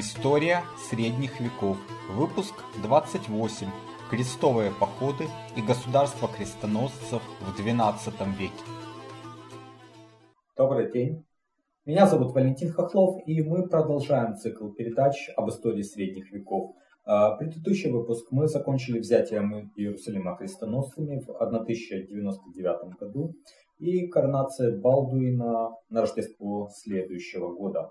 История средних веков. Выпуск 28. Крестовые походы и государство крестоносцев в XII веке. Добрый день. Меня зовут Валентин Хохлов, и мы продолжаем цикл передач об истории средних веков. А, предыдущий выпуск мы закончили взятием Иерусалима крестоносцами в 1099 году и коронацией Балдуина на Рождество следующего года.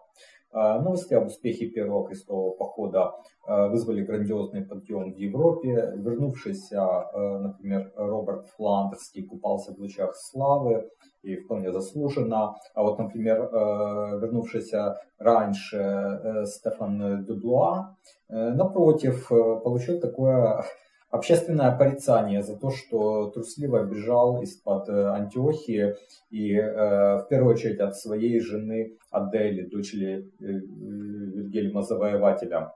А, новости об успехе первого крестового похода а, вызвали грандиозный подъем в Европе. Вернувшийся, а, например, Роберт Фландерский купался в лучах славы и вполне заслуженно. А вот, например, вернувшийся раньше э, Стефан Дюблуа, э, напротив, э, получил такое общественное порицание за то, что трусливо бежал из-под э, Антиохии и э, в первую очередь от своей жены Адели, дочери э, Вильгельма Завоевателя.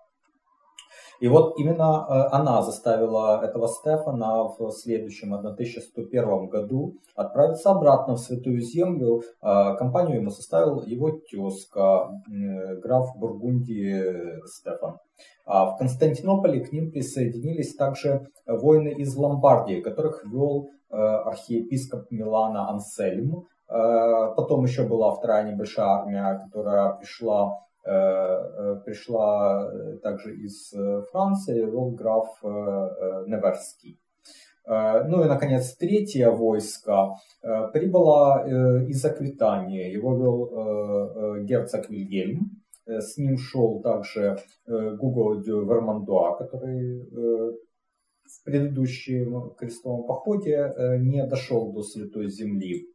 И вот именно она заставила этого Стефана в следующем 1101 году отправиться обратно в Святую Землю. Компанию ему составил его тезка, граф Бургундии Стефан. А в Константинополе к ним присоединились также воины из Ломбардии, которых вел э, архиепископ Милана Ансельм. Э, потом еще была вторая небольшая армия, которая пришла, э, пришла также из Франции, вел граф Неверский. Ну и, наконец, третье войско прибыло из Аквитании. Его вел герцог Вильгельм. Э, с ним шел также э, Гуго де Вермандуа, который э, в предыдущем крестовом походе не дошел до Святой Земли.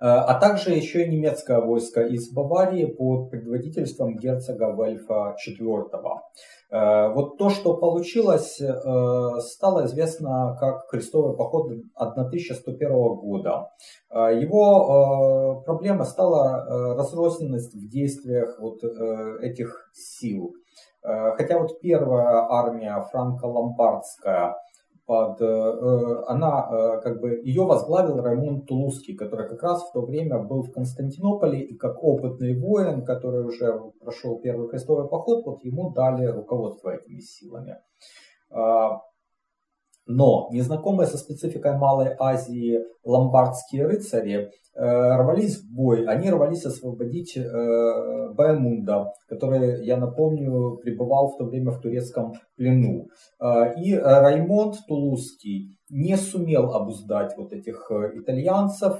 А также еще и немецкое войско из Баварии под предводительством герцога Вельфа IV. Э, вот то, что получилось, э, стало известно как крестовый поход 1101 года. Э, его проблема стала разрозненность в действиях вот этих сил. Хотя вот первая армия франко-ломбардская под, э, э, она, э, как бы, ее возглавил Раймонд Тулузский, который как раз в то время был в Константинополе, и как опытный воин, который уже прошел первый крестовый поход, вот ему дали руководство этими силами. Но незнакомые со спецификой Малой Азии ломбардские рыцари э, рвались в бой. Они рвались освободить э, Баймунда, который, я напомню, пребывал в то время в турецком плену. Э, и Раймонд Тулузский не сумел обуздать вот этих э, итальянцев,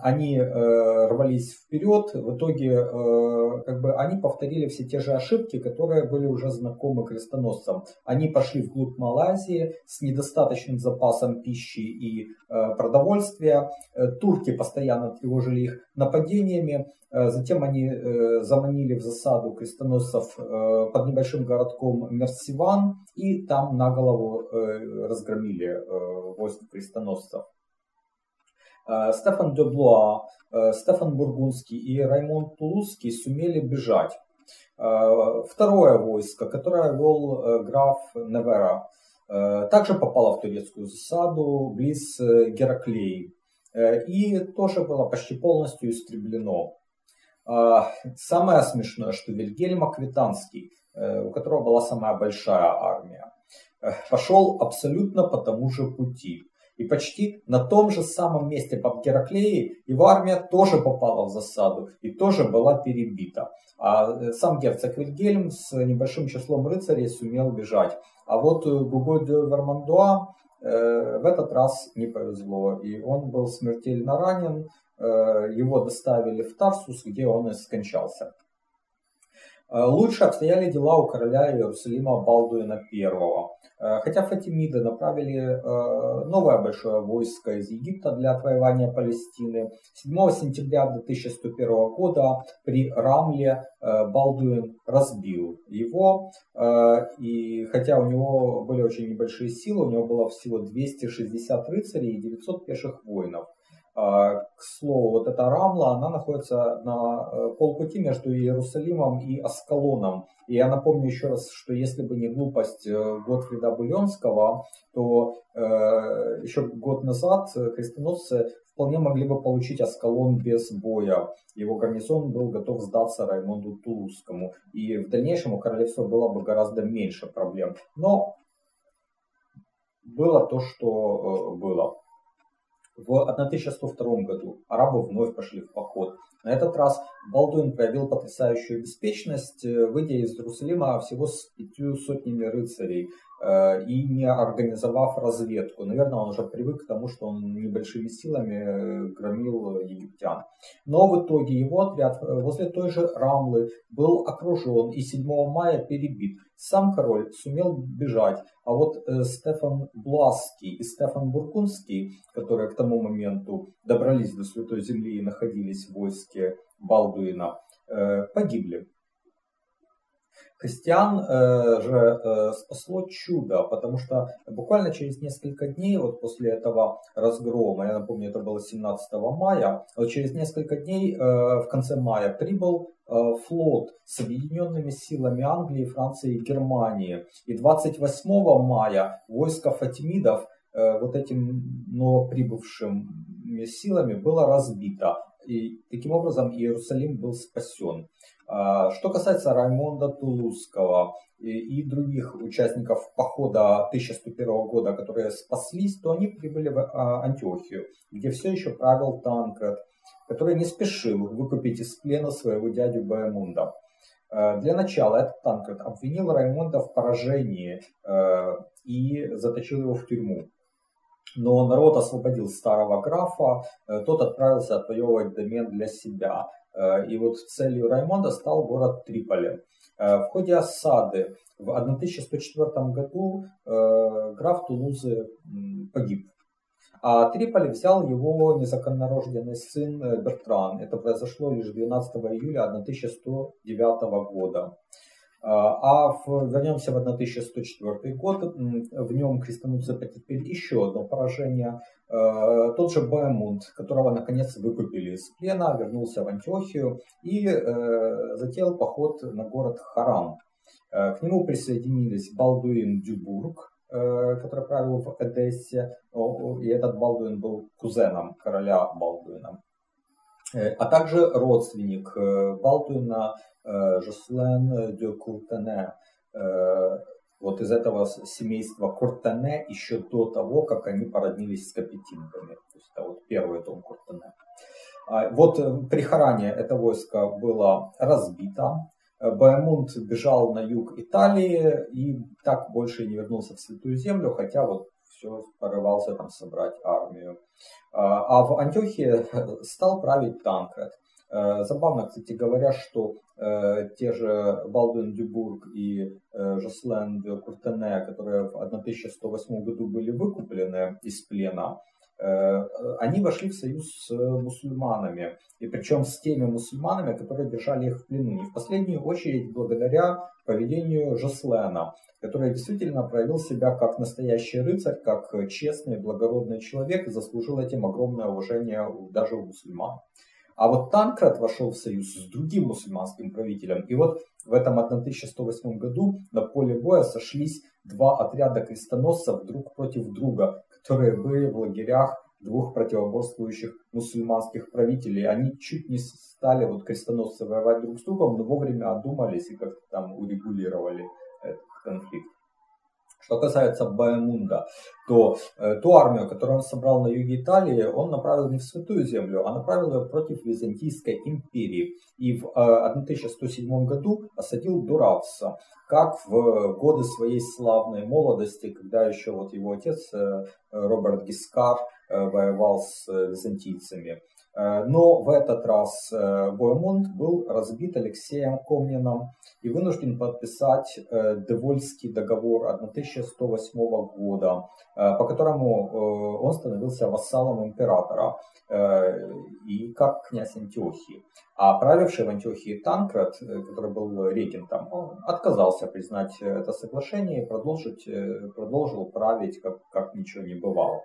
они э, рвались вперед, в итоге э, как бы они повторили все те же ошибки, которые были уже знакомы крестоносцам. Они пошли вглубь Малайзии с недостаточным запасом пищи и э, продовольствия. Э, турки постоянно тревожили их нападениями. Э, затем они э, заманили в засаду крестоносцев под небольшим городком Мерсиван и там на голову разгромили войско крестоносцев. Э, Стефан Деблуа, э, Стефан Бургундский и Раймонд Тулузский сумели бежать. Э, второе войско, которое вел граф Невера, также попало в турецкую засаду близ Гераклеи и тоже было почти полностью истреблено. Самое смешное, что Вильгельм Аквитанский, у которого была самая большая армия, пошел абсолютно по тому же пути. И почти на том же самом месте под Гераклеей его армия тоже попала в засаду и тоже была перебита. А э, сам герцог Вильгельм с небольшим числом рыцарей сумел бежать. А вот э, Гуго де Вермандуа э, в этот раз не повезло. И он был смертельно ранен. Его доставили в Тарсус, где он и скончался. Э, лучше обстояли дела у короля Иерусалима Балдуина I. Э, хотя Фатимиды направили э, новое большое войско из Египта для отвоевания Палестины, 7 сентября 1101 года при Рамле Балдуин разбил его. И хотя у него были очень небольшие силы, у него было всего 260 рыцарей и 900 пеших воинов. А, к слову, вот эта Рамла, она находится на э, полпути между Иерусалимом и Аскалоном. И я напомню еще раз, что если бы не глупость э, Готфрида Буленского, то э, еще год назад крестоносцы вполне могли бы получить Аскалон без боя. Его гарнизон был готов сдаться Раймонду Тулузскому, и в дальнейшем у королевства было бы гораздо меньше проблем. Но было то, что э, было. В 1102 году арабы вновь пошли в поход. На этот раз Балдуин проявил потрясающую беспечность, э, выйдя из Иерусалима всего с пятью сотнями рыцарей э, и не организовав разведку. Наверное, он уже привык к тому, что он небольшими силами э, громил египтян. Но в итоге его отряд возле той же Рамлы был окружен и 7 мая перебит. Сам король сумел бежать, а вот Стефан Бласский и Стефан Буркунский, которые к тому моменту добрались до Святой Земли и находились в войске, войске Балдуина э, погибли. Христиан э, же э, спасло чудо, потому что буквально через несколько дней, вот после этого разгрома, я напомню, это было 17 мая, вот через несколько дней, в конце мая, прибыл флот с объединенными силами Англии, Франции и Германии. И 28 мая войско фатимидов вот этим новоприбывшим силами было разбито. И таким образом Иерусалим был спасен. А, что касается Раймонда Тулузского и других участников похода 1101 года, которые спаслись, то они прибыли в а, Антиохию, где все еще правил Танкред, который не спешил выкупить из плена своего дядю Баэмунда. А, для начала этот Танкред обвинил Раймонда в поражении и заточил его в тюрьму. Но народ освободил старого графа, э, тот отправился отвоевывать домен для себя. Э, и вот целью Раймонда стал город Триполи. Э, в ходе осады в 1104 году граф Тулузы погиб. А Триполи взял его незаконнорожденный сын Бертран. Это произошло лишь 12 июля 1109 года. А в, вернемся в 1104 год, в нем крестоносцы потерпели еще одно поражение. Э, тот же Баймунд, которого наконец выкупили из плена, вернулся в Антиохию и э, затеял поход на город Харам. Э, к нему присоединились Балдуин Дюбург, который правил в Эдессе, и этот Балдуин был кузеном короля Балдуина а также родственник Балдуина Э, Жослен де Куртене. Э, вот из этого семейства Куртене еще до того, как они породнились с капетинками. То есть это вот первый дом Куртене. А, вот э, при Харане это войско было разбито. Баемунд бежал на юг Италии и так больше не вернулся в Святую Землю, хотя вот все порывался там собрать армию. А, а в Антиохии стал править Танкред. Э, забавно, кстати говоря, что э, те же Балдуин Дюбург и э, Жослен де Куртене, которые в 1108 году были выкуплены из плена, э, они вошли в союз с мусульманами. И причем с теми мусульманами, которые держали их в плену. И в последнюю очередь благодаря поведению Жослена, который действительно проявил себя как настоящий рыцарь, как честный, благородный человек и заслужил этим огромное уважение даже у мусульман. А вот Танкрат вошел в союз с другим мусульманским правителем. И вот в этом 1108 году на поле боя сошлись два отряда крестоносцев друг против друга, которые были в лагерях двух противоборствующих мусульманских правителей. Они чуть не стали вот крестоносцы воевать друг с другом, но вовремя одумались и как-то там урегулировали этот конфликт. Что касается Баемунда, то э, ту армию, которую он собрал на юге Италии, он направил не в Святую Землю, а направил ее против Византийской империи. И в э, 1107 году осадил Дуравса, как в годы своей славной молодости, когда еще вот его отец э, Роберт Гискар э, воевал с э, византийцами. Э, но в этот раз э, Боемунд был разбит Алексеем Комнином и вынужден подписать э, Девольский договор 1108 года, по которому он становился вассалом императора и как князь Антиохии. А правивший в Антиохии Танкрат, который был регентом, он отказался признать это соглашение и продолжить, продолжил править, как, как ничего не бывало.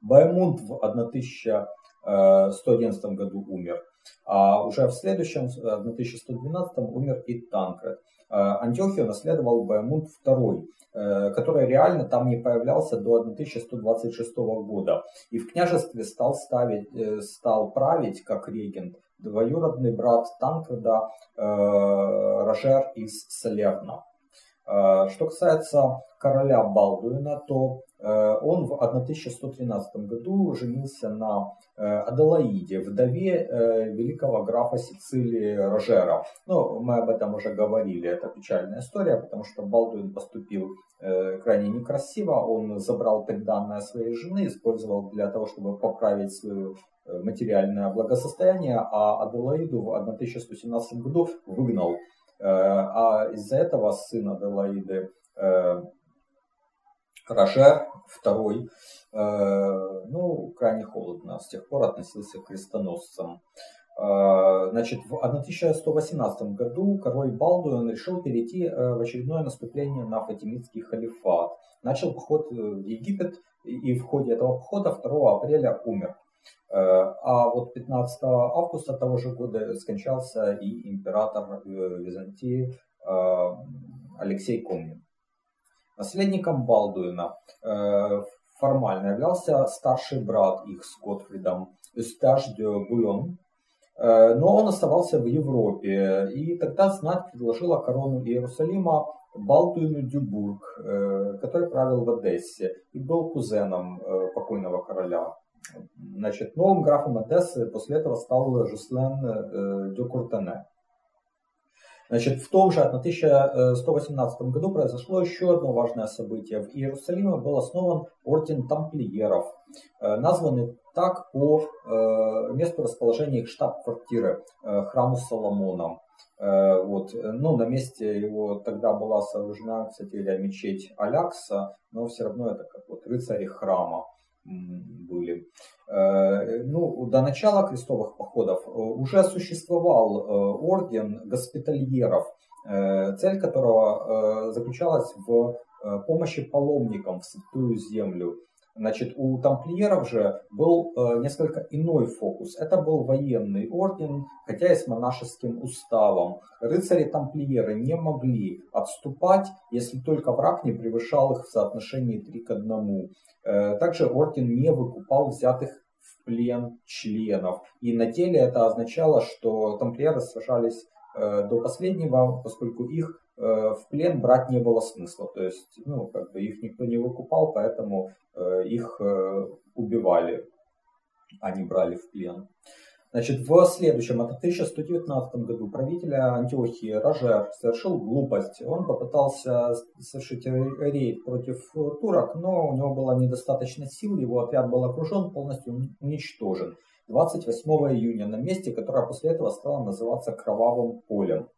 Баймунд в 1000 1111 году умер. А уже в следующем, в 1112 умер и Танкред. Антиохию наследовал Баймунд II, который реально там не появлялся до 1126 года. И в княжестве стал, ставить, стал править как регент двоюродный брат Танкреда Рожер из Салерна. Что касается короля Балдуина, то он в 1113 году женился на Аделаиде, вдове великого графа Сицилии Рожера. Ну, мы об этом уже говорили, это печальная история, потому что Балдуин поступил крайне некрасиво, он забрал приданное своей жены, использовал для того, чтобы поправить свое материальное благосостояние, а Аделаиду в 1117 году выгнал Э, а из-за этого сын Аделаиды э, Рожер II, э, ну, крайне холодно с тех пор относился к крестоносцам. Значит, в 1118 году король Балдуин решил перейти в очередное наступление на фатимидский халифат. Начал поход в Египет и в ходе этого похода 2 апреля умер. Э, а вот 15 августа того же года скончался и император э, Византии э, Алексей Комнин. Наследником Балдуина формально являлся старший брат их с Готфридом Эстаж де Булон, но он оставался в Европе, и тогда знать предложила корону Иерусалима Балдуину Дюбург, который правил в Одессе и был кузеном покойного короля Значит, новым графом Одессы после этого стал Жуслен э, де Куртене. Значит, в том же 1118 году произошло еще одно важное событие. В Иерусалиме был основан орден тамплиеров, э, названный так по э, месту расположения их штаб-квартиры, храму Соломона. Вот. Ну, на месте его тогда была сооружена, кстати мечеть Алякса, но все равно это как вот рыцари храма были. Э, ну, до начала крестовых походов э, уже существовал э, орден госпитальеров, цель которого заключалась в помощи паломникам в Святую Землю. Значит, у тамплиеров же был несколько иной фокус. Это был военный орден, хотя и с монашеским уставом. Рыцари-тамплиеры не могли отступать, если только враг не превышал их в соотношении 3 к 1. Э, также орден не выкупал взятых в плен членов. И на деле это означало, что тамплиеры сражались э, до последнего, поскольку их э, в плен брать не было смысла. То есть, ну, как бы их никто не выкупал, поэтому их убивали, а не брали в плен. Значит, в следующем, это 1119 году, правитель Антиохии Рожер совершил глупость. Он попытался совершить рейд против турок, но у него было недостаточно сил, его отряд был окружен, полностью уничтожен. 28 июня на месте, которое после этого стало называться Кровавым полем.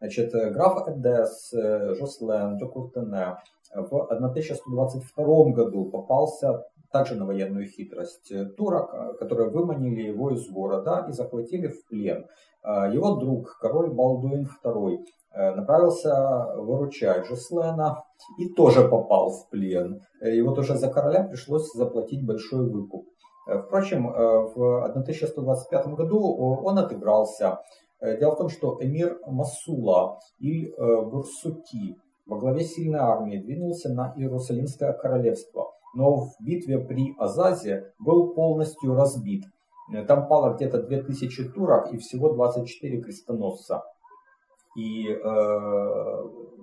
Значит, граф Эдес, Жослен, Джокуртене в 1122 году попался также на военную хитрость э, турок, э, которые выманили его из города и захватили в плен. Э, его друг, король Балдуин II, направился выручать Жуслена и тоже попал в плен. И вот уже за короля пришлось заплатить большой выкуп. Впрочем, в 1125 году он отыгрался. Дело в том, что эмир Масула или Бурсуки во главе сильной армии двинулся на Иерусалимское королевство – но в битве при Азазе был полностью разбит. Там пало где-то 2000 турок и всего 24 крестоносца. И э,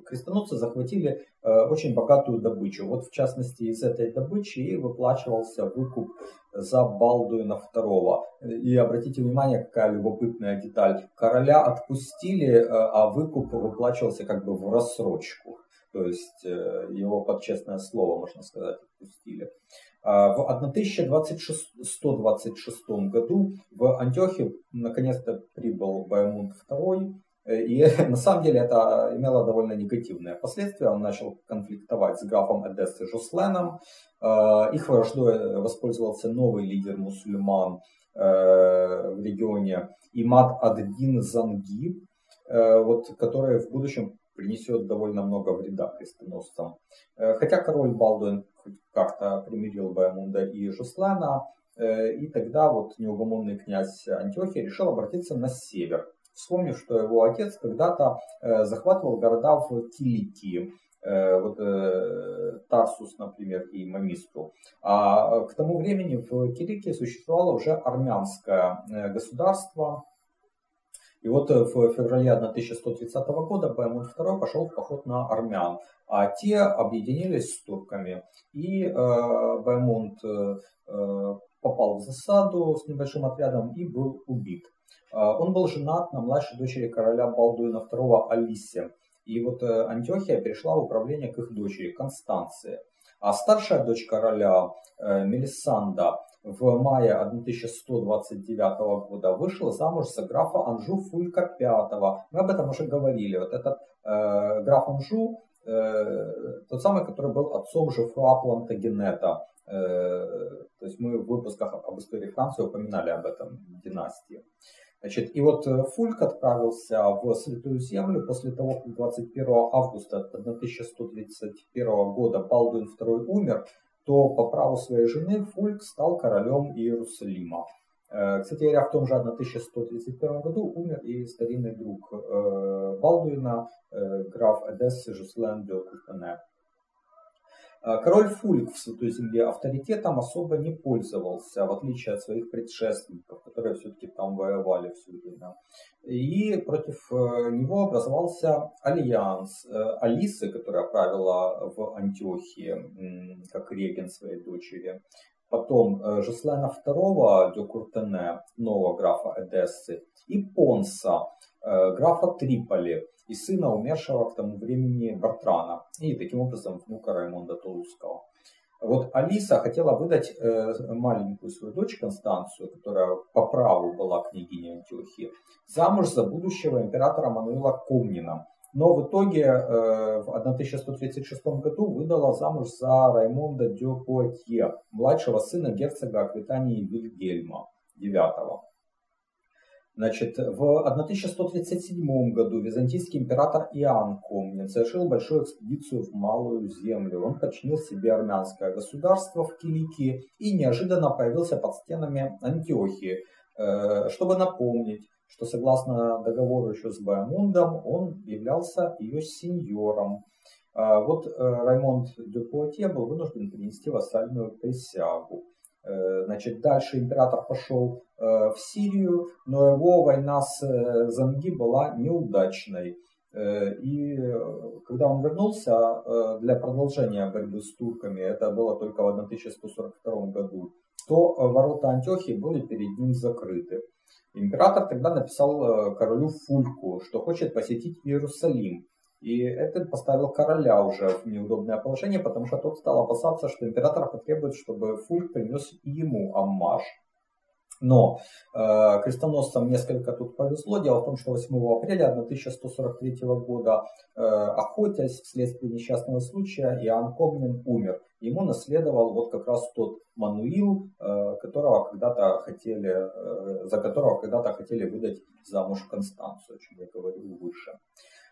крестоносцы захватили э, очень богатую добычу. Вот в частности из этой добычи и выплачивался выкуп за Балдуина II. И обратите внимание, какая любопытная деталь. Короля отпустили, э, а выкуп выплачивался как бы в рассрочку. То есть э, его под честное слово, можно сказать, отпустили. А в 1126 году в Антиохию наконец-то прибыл Баймунд II, и на самом деле это имело довольно негативные последствия. Он начал конфликтовать с графом Эдессы Жусленом. Э, их враждой воспользовался новый лидер мусульман э, в регионе Имад Аддин Занги, вот, который в будущем принесет довольно много вреда крестоносцам. Э, хотя король Балдуин как-то примирил Баймунда и Жуслана, э, и тогда вот неугомонный князь Антиохия решил обратиться на север. Вспомнив, что его отец когда-то захватывал города в Киликии, вот Тарсус, например, и Мамистру. А к тому времени в Киликии существовало уже армянское государство, и вот э, в феврале 1130 года Баймун II пошел в поход на армян, а те объединились с турками. И э, Баймунд э, э, попал в засаду с небольшим отрядом и был убит. Э, он был женат на младшей дочери короля Балдуина II Алисе. И вот э, Антиохия перешла в управление к их дочери Констанции. А старшая дочь короля э, Мелисанда в мае 1129 года вышла замуж за графа Анжу Фулька V. Мы об этом уже говорили. Вот этот э, граф Анжу, э, тот самый, который был отцом Жефруа Плантагенета. Э, то есть мы в выпусках об истории Франции упоминали об этом династии. Значит, и вот э, Фульк отправился в Святую Землю после того, как 21 августа 1131 года Балдуин II умер, то по праву своей жены Фульк стал королем Иерусалима. Э, кстати говоря, в том же 1131 году умер и старинный друг Балдуина, граф Эдессы Жуслен де Купене. А, король Фульк в Святой Земле авторитетом особо не пользовался, в отличие от своих предшественников, которые все-таки там воевали все время. И против э, него образовался альянс э, Алисы, которая правила в Антиохии, как регент своей дочери. Потом э, Жеслена II де Куртене, нового графа Эдессы, и Понса, графа Триполи, и сына умершего к тому времени Бартрана, и таким образом внука Раймонда Толуского. Вот Алиса хотела выдать э, маленькую свою дочь Констанцию, которая по праву была княгиней Антиохии, замуж за будущего императора Мануила Комнина. Но в итоге э, в 1136 году выдала замуж за Раймонда де Пуатье, младшего сына герцога Аквитании Вильгельма IX. Значит, в 1137 году византийский император Иоанн Комнин совершил большую экспедицию в Малую Землю. Он подчинил себе армянское государство в Киликии и неожиданно появился под стенами Антиохии, э, чтобы напомнить, что согласно договору еще с Баймундом, он являлся ее сеньором. А вот э, Раймонд де Пуатье был вынужден принести вассальную присягу. Э, значит, дальше император пошел э, в Сирию, но его война с э, Занги была неудачной. И когда он вернулся для продолжения борьбы с турками, это было только в 1142 году, то ворота Антиохии были перед ним закрыты. Император тогда написал королю Фульку, что хочет посетить Иерусалим. И это поставил короля уже в неудобное положение, потому что тот стал опасаться, что император потребует, чтобы Фульк принес ему аммаж. Но э, крестоносцам несколько тут повезло. Дело в том, что 8 апреля 1143 года, э, охотясь вследствие несчастного случая, Иоанн Комнин умер. Ему наследовал вот как раз тот Мануил, э, которого когда-то хотели, э, за которого когда-то хотели выдать замуж Констанцию, о чем я говорил выше.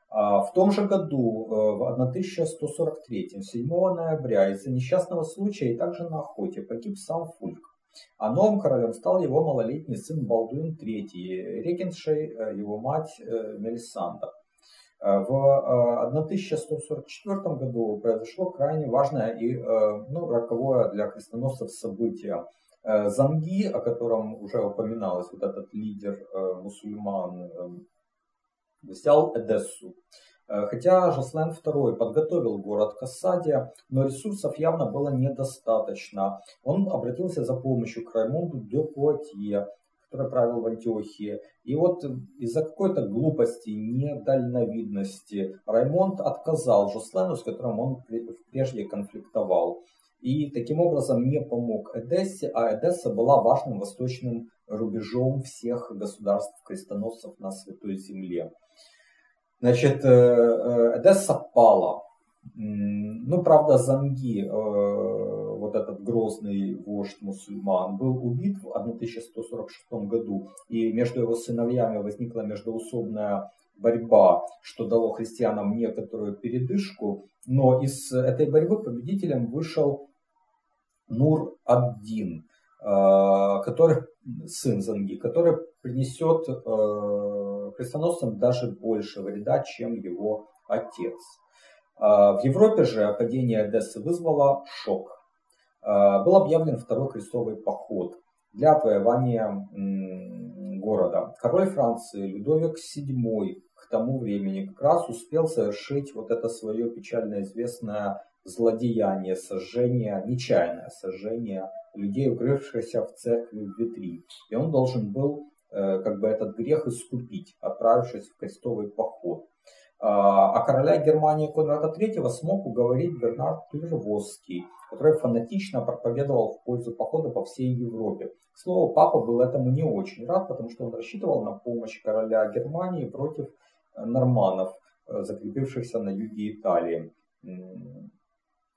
В том же году, э, в 1143, 7 ноября, из-за несчастного случая и также на охоте погиб сам Фульк. А новым королем стал его малолетний сын Балдуин III, регеншей э, его мать э, Мелисанда. В 1144 году произошло крайне важное и ну, роковое для крестоносцев событие. Занги, о котором уже упоминалось, вот этот лидер мусульман взял Эдессу. Э, хотя Жаслен II подготовил город к осаде, но ресурсов явно было недостаточно. Он обратился за помощью к Раймонду де Пуатье, который правил в Антиохии. И вот из-за какой-то глупости, недальновидности Раймонд отказал Жослену, с которым он прежде конфликтовал. И таким образом не помог Эдессе, а Эдесса была важным восточным рубежом всех государств-крестоносцев на Святой Земле. Значит, э, э, Эдесса пала. Ну, правда, Занги, э, вот этот грозный вождь мусульман, был убит в 1146 году, и между его сыновьями возникла междоусобная борьба, что дало христианам некоторую передышку, но из этой борьбы победителем вышел Нур-ад-Дин, который, сын Занги, который принесет крестоносцам даже больше вреда, чем его отец. В Европе же падение Одессы вызвало шок. Был объявлен второй крестовый поход для отвоевания города. Король Франции Людовик VII к тому времени как раз успел совершить вот это свое печально известное злодеяние, сожжение, нечаянное сожжение людей, укрывшихся в церкви в Витри. И он должен был как бы этот грех искупить, отправившись в крестовый поход. А, короля Германии Конрада III смог уговорить Бернард Клервосский, который фанатично проповедовал в пользу похода по всей Европе. К слову, папа был этому не очень рад, потому что он рассчитывал на помощь короля Германии против э, норманов, э, закрепившихся на юге Италии.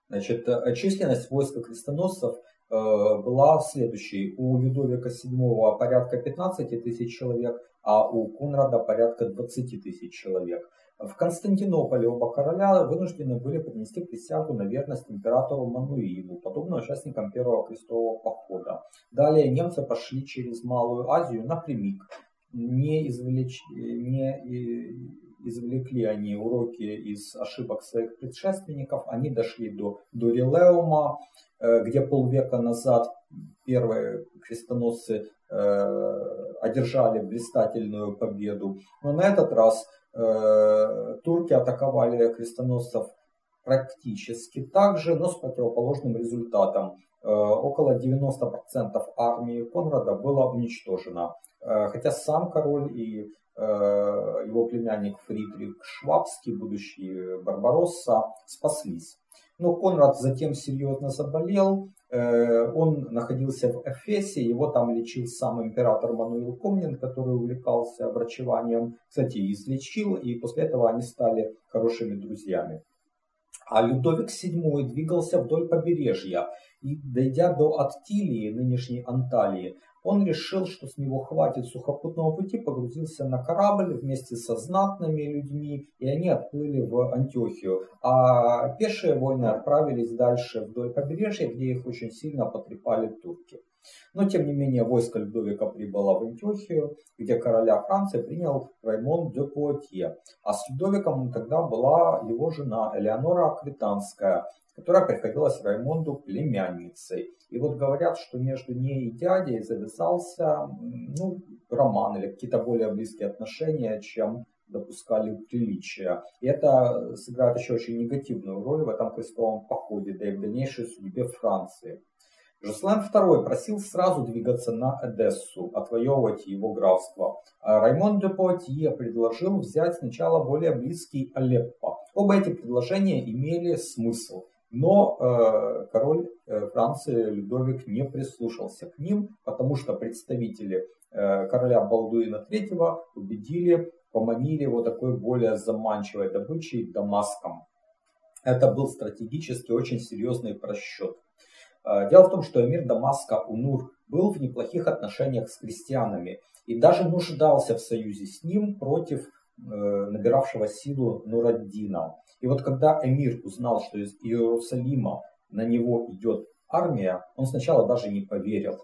Значит, э, численность войска крестоносцев была следующей. У Людовика VII порядка 15 тысяч человек, а у Конрада порядка 20 тысяч человек. В Константинополе оба короля вынуждены были принести присягу на верность императору Мануилу, подобно участникам Первого крестового похода. Далее немцы пошли через Малую Азию напрямик. Не, извлеч... не извлекли они уроки из ошибок своих предшественников, они дошли до Дорилеума, э, где полвека назад первые крестоносцы э, одержали блистательную победу. Но на этот раз Э, турки атаковали крестоносцев практически так же, но с противоположным результатом. Около 90% армии Конрада было уничтожено. Хотя сам король и его племянник Фридрих Швабский, будущий Барбаросса, спаслись. Но Конрад затем серьезно заболел, Э, он находился в Эфесе, его там лечил сам император Мануил Комнин, который увлекался врачеванием. Кстати, излечил, и после этого они стали хорошими друзьями. А Людовик VII двигался вдоль побережья и, дойдя до Аттилии, нынешней Анталии, он решил, что с него хватит сухопутного пути, погрузился на корабль вместе со знатными людьми, и они отплыли в Антиохию. А пешие войны отправились дальше вдоль побережья, где их очень сильно потрепали турки. Но, тем не менее, войско Людовика прибыло в Антиохию, где короля Франции принял Раймон де Пуатье. А с Людовиком тогда была его жена Элеонора Аквитанская, которая приходилась Раймонду племянницей. И вот говорят, что между ней и дядей завязался ну, роман или какие-то более близкие отношения, чем допускали приличия. И это сыграет еще очень негативную роль в этом крестовом походе, да и в дальнейшей судьбе Франции. Жуслен II просил сразу двигаться на Эдессу, отвоевывать его графство. А Раймон де Пуатье предложил взять сначала более близкий Алеппо. Оба эти предложения имели смысл. Но э, король э, Франции Людовик не прислушался к ним, потому что представители э, короля Балдуина III убедили, поманили его такой более заманчивой добычей Дамаском. Это был стратегически очень серьезный просчет. Э, дело в том, что эмир Дамаска Унур был в неплохих отношениях с христианами и даже нуждался в союзе с ним против э, набиравшего силу Нураддина. И вот когда эмир узнал, что из Иерусалима на него идет армия, он сначала даже не поверил.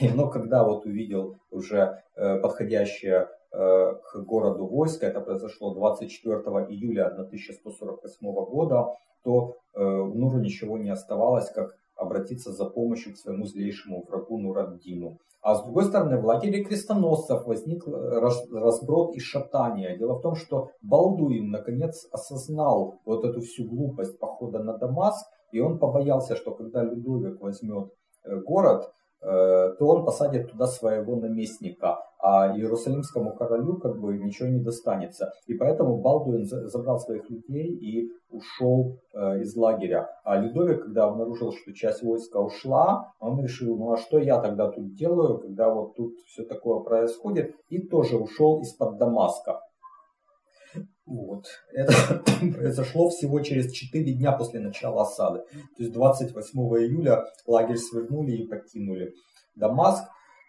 Но когда вот увидел уже э, подходящее э, к городу войско, это произошло 24 июля 1148 года, то э, Нуру ничего не оставалось, как обратиться за помощью к своему злейшему врагу Нураддину. А с другой стороны, в лагере крестоносцев возник разброд и шатание. Дело в том, что Балдуин наконец осознал вот эту всю глупость похода на Дамаск, и он побоялся, что когда Людовик возьмет э, город, Э, то он посадит туда своего наместника, а Иерусалимскому королю как бы ничего не достанется. И поэтому Балдуин забрал своих людей и ушел э, из лагеря. А Людовик, когда обнаружил, что часть войска ушла, он решил, ну а что я тогда тут делаю, когда вот тут все такое происходит, и тоже ушел из-под Дамаска. Вот. Это произошло всего через 4 дня после начала осады. То есть 28 июля лагерь свернули и покинули Дамаск.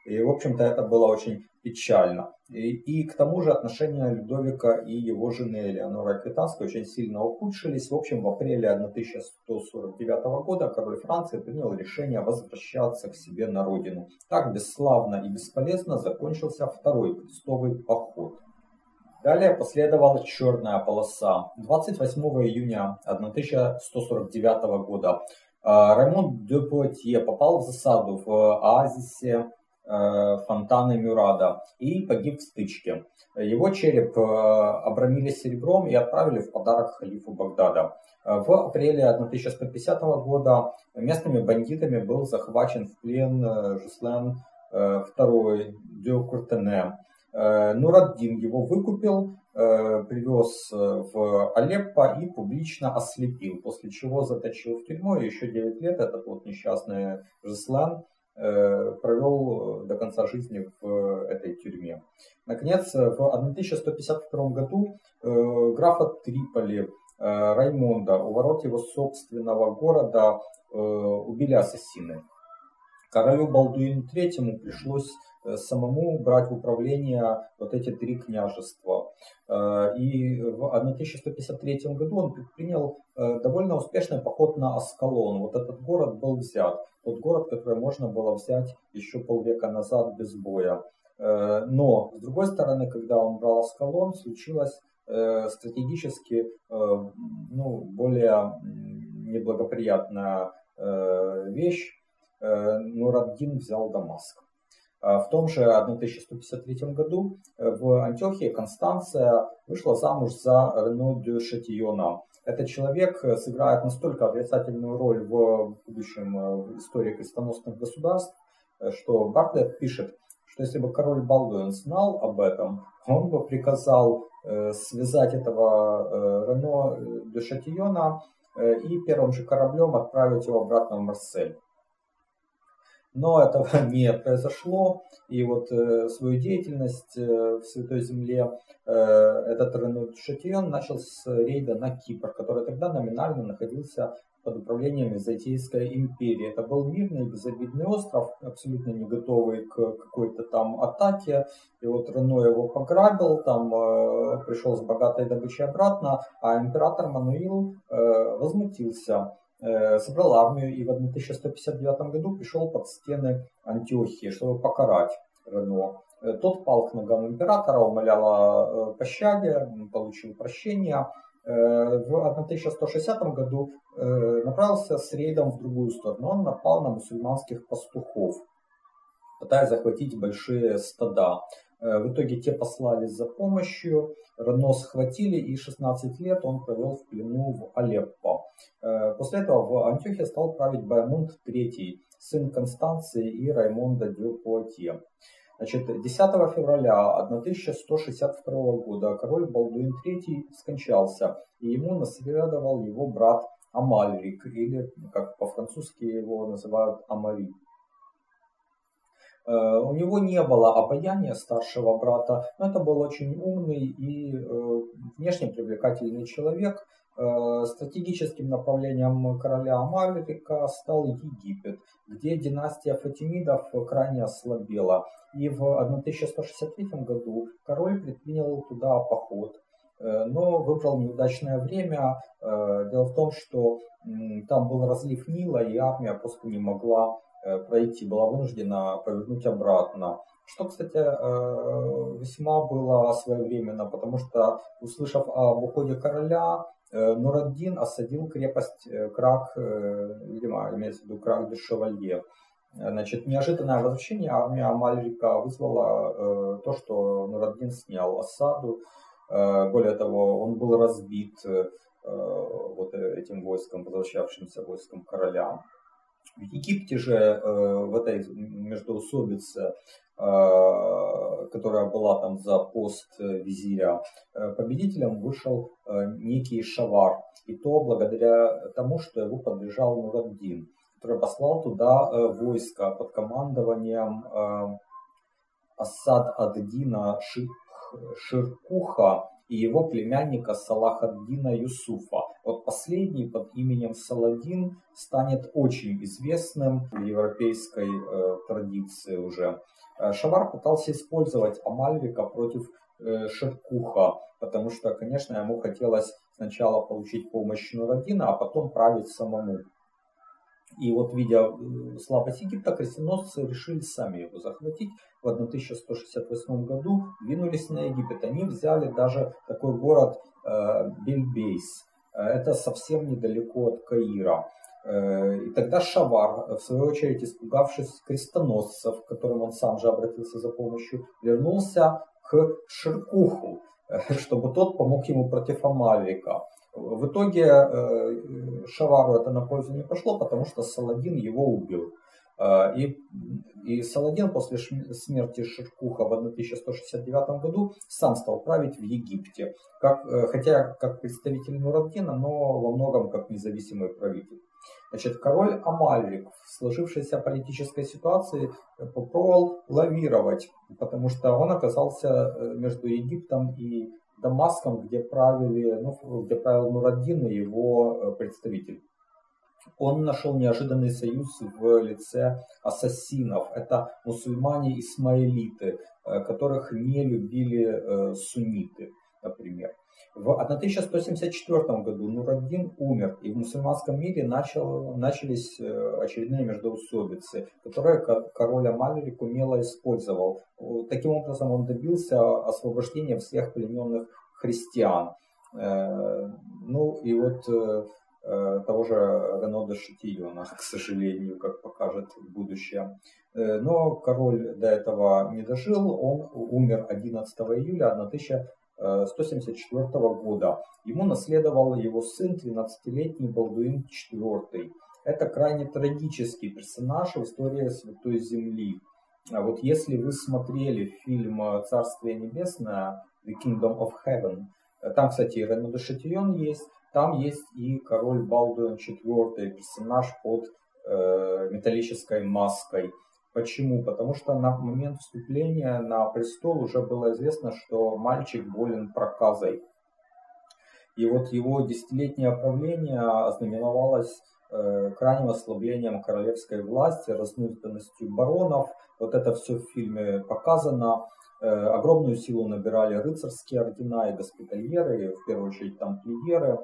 И, в общем-то, это было очень печально. И, и к тому же отношения Людовика и его жены Элеоноры Аквитанской очень сильно ухудшились. В общем, в апреле 1149 года король Франции принял решение возвращаться к себе на родину. Так бесславно и бесполезно закончился второй крестовый поход. Далее последовала черная полоса. 28 июня 1149 года Раймонд де Пуатье попал в засаду в оазисе фонтана Мюрада и погиб в стычке. Его череп обрамили серебром и отправили в подарок халифу Багдада. В апреле 1150 года местными бандитами был захвачен в плен Жуслен II де Куртене. Нураддин его выкупил, привез в Алеппо и публично ослепил, после чего заточил в тюрьму и еще 9 лет этот вот несчастный Жеслан провел до конца жизни в этой тюрьме. Наконец, в 1152 году графа Триполи Раймонда у ворот его собственного города убили ассасины. Королю Балдуину III пришлось э, самому брать в управление вот эти три княжества. Э, и в 1153 году он предпринял э, довольно успешный поход на Аскалон. Вот этот город был взят. Тот город, который можно было взять еще полвека назад без боя. Но, с другой стороны, когда он брал Аскалон, случилось стратегически ну, более неблагоприятная вещь Э, Нураддин взял Дамаск. А в том же 1153 году э, в Антиохии Констанция вышла замуж за Рено де Шатиона. Этот человек э, сыграет настолько отрицательную роль в будущем истории крестоносных государств, что Бартлетт пишет, что если бы король Балдуин знал об этом, он бы приказал связать этого Рено де Шатиона и первым же кораблем отправить его обратно в Марсель. Но этого не произошло, и вот э, свою деятельность э, в Святой Земле э, этот Ренат Шатион начал с рейда на Кипр, который тогда номинально находился под управлением Византийской империи. Это был мирный безобидный остров, абсолютно не готовый к какой-то там атаке. И вот Рено его пограбил, там э, пришел с богатой добычей обратно, а император Мануил э, возмутился. Э, собрал армию и в 1159 году пришел под стены Антиохии, чтобы покарать Рено. Э, тот пал к ногам императора, умолял о э, пощаде, получил прощение. В 1160 году направился с рейдом в другую сторону. Он напал на мусульманских пастухов, пытаясь захватить большие стада. В итоге те послали за помощью, Рено схватили и 16 лет он провел в плену в Алеппо. Э, после этого в Антиохии стал править Баймунд III, сын Констанции и Раймонда де Пуатье. Значит, 10 февраля 1162 года король Балдуин III скончался, и ему наследовал его брат Амальрик, или, как по-французски его называют, Амари. Э, у него не было обаяния старшего брата, но это был очень умный и э, внешне привлекательный человек, Э, стратегическим направлением короля Амалика стал Египет, где династия Фатимидов крайне ослабела. И в 1163 году король предпринял туда поход, но выбрал неудачное время. Дело в том, что там был разлив Нила, и армия просто не могла пройти, была вынуждена повернуть обратно. Что, кстати, весьма было своевременно, потому что, услышав об уходе короля, Э, Нураддин осадил крепость э, Крак, э, видимо, имеется в виду Крак де Шевалье. Значит, неожиданное возвращение армии Амальрика вызвало то, что Нураддин снял осаду. Более того, он был разбит вот этим войском, возвращавшимся войском короля. В Египте же в этой междоусобице Э, которая была там за пост э, визиря, э, победителем вышел некий Шавар. И то благодаря тому, что его поддержал Мураддин, который послал туда войско под командованием Асад Аддина Ширкуха и его племянника Салахаддина Юсуфа. Вот последний под именем Саладин станет очень известным в европейской э, традиции уже. Э, Шавар пытался использовать Амальвика против э, Шеркуха, потому что, конечно, ему хотелось сначала получить помощь Нурадина, а потом править самому. И вот, видя слабость Египта, крестоносцы решили сами его захватить. В 1168 году двинулись на Египет. Они взяли даже такой город Бельбейс. Это совсем недалеко от Каира. И тогда Шавар, в свою очередь испугавшись крестоносцев, к которым он сам же обратился за помощью, вернулся к Ширкуху, чтобы тот помог ему против Амалика. В итоге э, Шавару это на пользу не пошло, потому что Саладин его убил. Э, и, и Саладин после смерти Ширкуха в 1169 году сам стал править в Египте, как, э, хотя как представитель Нураддина, но во многом как независимый правитель. Значит, король Амалик в сложившейся политической ситуации попробовал лавировать, потому что он оказался между Египтом и Дамаском, где правили, ну, где правил Нураддин и его э, представитель. Он нашел неожиданный союз в лице ассасинов. Это мусульмане-исмаилиты, э, которых не любили э, сунниты, например. В 1174 году Нураддин умер, и в мусульманском мире начал, начались э, очередные междоусобицы, которые король Амалик умело использовал. Таким образом он добился освобождения всех плененных христиан. Э, ну и вот э, того же Рено де Шатильона, к сожалению, как покажет будущее. Но король до этого не дожил, он умер 11 июля 1000 174 года. Ему наследовал его сын, 13-летний Балдуин IV. Это крайне трагический персонаж в истории Святой Земли. А вот если вы смотрели фильм «Царствие небесное», The Kingdom of Heaven, там, кстати, Рене де Шатион есть, там есть и король Балдуин IV, персонаж под э, металлической маской. Почему? Потому что на момент вступления на престол уже было известно, что мальчик болен проказой. И вот его десятилетнее правление ознаменовалось э, крайним ослаблением королевской власти, разнузданностью баронов. Вот это все в фильме показано. Э, огромную силу набирали рыцарские ордена и госпитальеры, в первую очередь тамплиеры.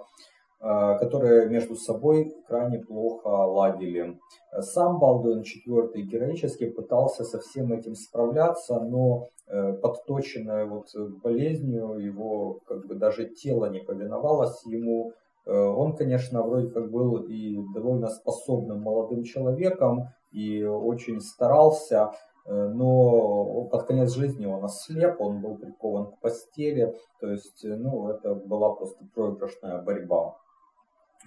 А, которые между собой крайне плохо ладили. Сам Балдуин IV героически пытался со всем этим справляться, но э, подточенное вот болезнью его как бы даже тело не повиновалось ему. Э, он, конечно, вроде как был и довольно способным молодым человеком и очень старался, э, но под конец жизни он ослеп, он был прикован к постели, то есть, ну, это была просто проигрышная борьба.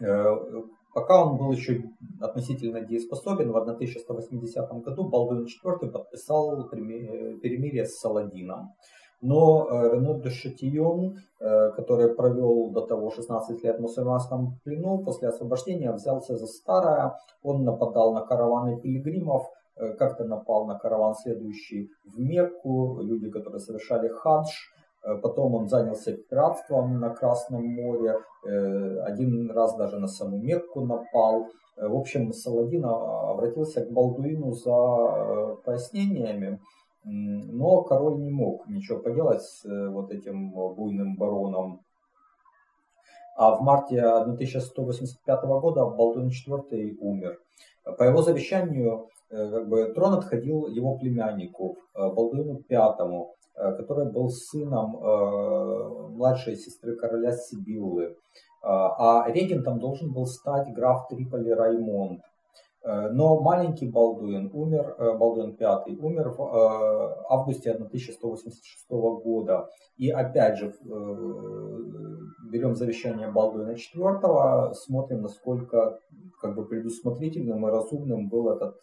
Э, пока он был еще относительно дееспособен, в 1180 году Балдуин IV подписал перемирие с Саладином. Но э, Рено де Шатион, э, который провел до того 16 лет в мусульманском плену, после освобождения взялся за старое. Он нападал на караваны пилигримов, как-то напал на караван, следующий в Мекку, люди, которые совершали хадж. Э, потом он занялся пиратством на Красном море, э, один раз даже на саму Мекку напал. Э, в общем, Саладин обратился к Балдуину за пояснениями, но король не мог ничего поделать с вот этим буйным бароном. А в марте 1185 года Балдуин IV умер. По его завещанию как бы, трон отходил его племяннику Балдуину V. Э, который был сыном э, младшей сестры короля Сибиллы. Э, а регентом должен был стать граф Триполи Раймонд. Но маленький Балдуин умер, Балдуин V умер в августе 1186 года. И опять же, берем завещание Балдуина IV, смотрим, насколько как бы предусмотрительным и разумным был этот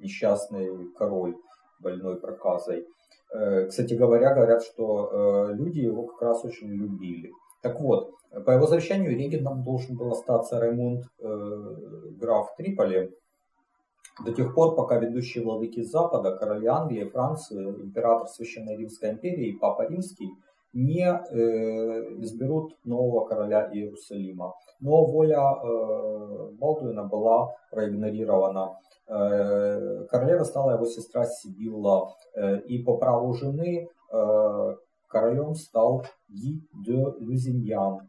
несчастный король больной проказой. Э, кстати говоря, говорят, что э, люди его как раз очень любили. Так вот, по его завещанию регентом должен был остаться Раймунд э, граф Триполи до тех пор, пока ведущие владыки Запада, короли Англии, Франции, император Священной Римской империи и Папа Римский не изберут нового короля Иерусалима. Но воля Балдуина была проигнорирована. Королева стала его сестра Сибилла, Э, и по праву жены э, королем стал Ги де Люзиньян.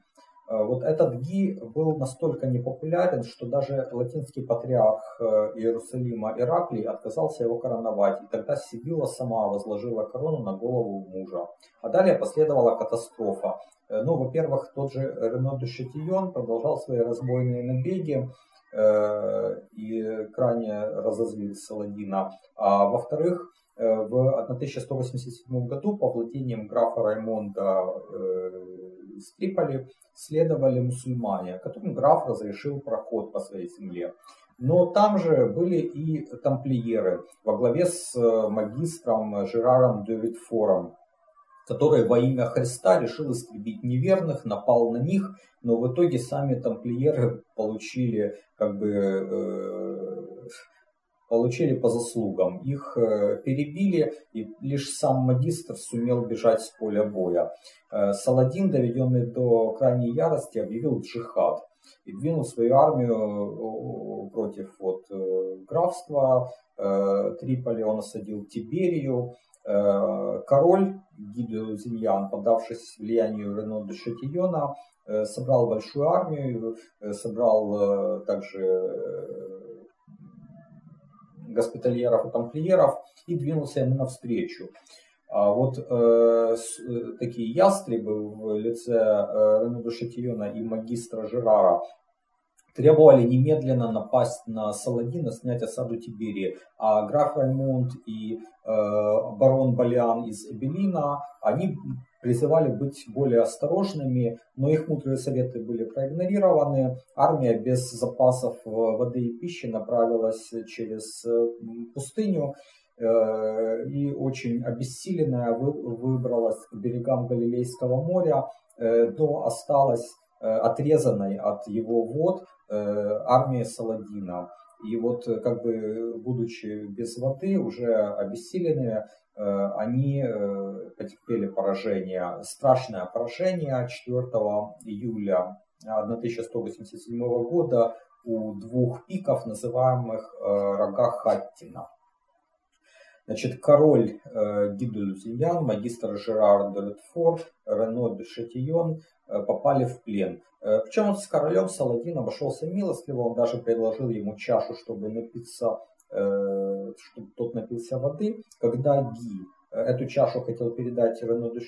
Э, вот этот Ги был настолько непопулярен, что даже латинский патриарх э, Иерусалима Ираклий отказался его короновать, и тогда Сибила сама возложила корону на голову мужа. А далее последовала катастрофа. Э, ну, во-первых, тот же Рено де продолжал свои разбойные набеги, и крайне разозлил Саладина. А во-вторых, в 1187 году по владениям графа Раймонда из Триполи следовали мусульмане, которым граф разрешил проход по своей земле. Но там же были и тамплиеры во главе с э, магистром Жераром де Витфором, который во имя Христа решил истребить неверных, напал на них, но в итоге сами тамплиеры получили как бы э, получили по заслугам. Их э, перебили, и лишь сам магистр сумел бежать с поля боя. Э, Саладин, доведенный до крайней ярости, объявил джихад и двинул свою армию э, против вот, графства. Триполи он осадил Тиберию. Король Гиде Зиньян, поддавшись влиянию Рено де Шатиона, собрал большую армию, собрал также госпитальеров и тамплиеров и двинулся ему навстречу. А вот э, с, э, такие ястребы в лице э, Рене Душетиона и магистра Жерара требовали немедленно напасть на Саладина, снять осаду Тиберии. А граф Раймонд и э, барон Балиан из Эбелина, они призывали быть более осторожными, но их мудрые советы были проигнорированы. Армия без запасов воды и пищи направилась через э, пустыню э, и очень обессиленная выбралась к берегам Галилейского моря, э, но осталась отрезанной от его вод армия Саладина. И вот как бы будучи без воды, уже обессиленные, Э, они э, потерпели поражение, страшное поражение 4 июля 1187 года у двух пиков, называемых э, рога Хаттина. Значит, король э, Гиду магистр Жерар де Летфор, Рено де Шатион попали в плен. Причем с королем Саладин обошелся милостливо, он даже предложил ему чашу, чтобы напиться Э, чтобы тот напился воды. Когда Ги э, эту чашу хотел передать Рено де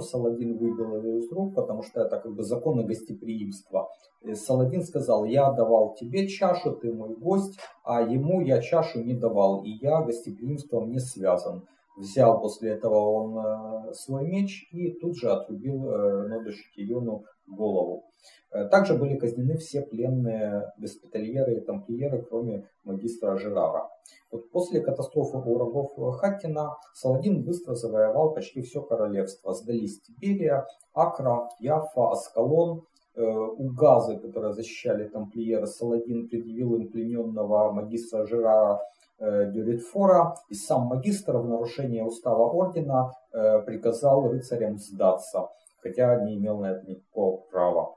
Саладин выбил ее из рук, потому что это как бы законы гостеприимства. И Саладин сказал, я давал тебе чашу, ты мой гость, а ему я чашу не давал, и я гостеприимством не связан. Взял после этого он э, свой меч и тут же отрубил Рено де голову. Э, также были казнены все пленные госпитальеры и тамплиеры, кроме магистра Жерара. Вот после катастрофы у врагов Хаттина Саладин быстро завоевал почти все королевство. Сдались Тиберия, Акра, Яфа, Аскалон, э, Угазы, которые защищали тамплиеры, Саладин предъявил им плененного магистра Жерара э, Дюритфора, и сам магистр в нарушение устава ордена приказал рыцарям сдаться, хотя не имел на это никакого права.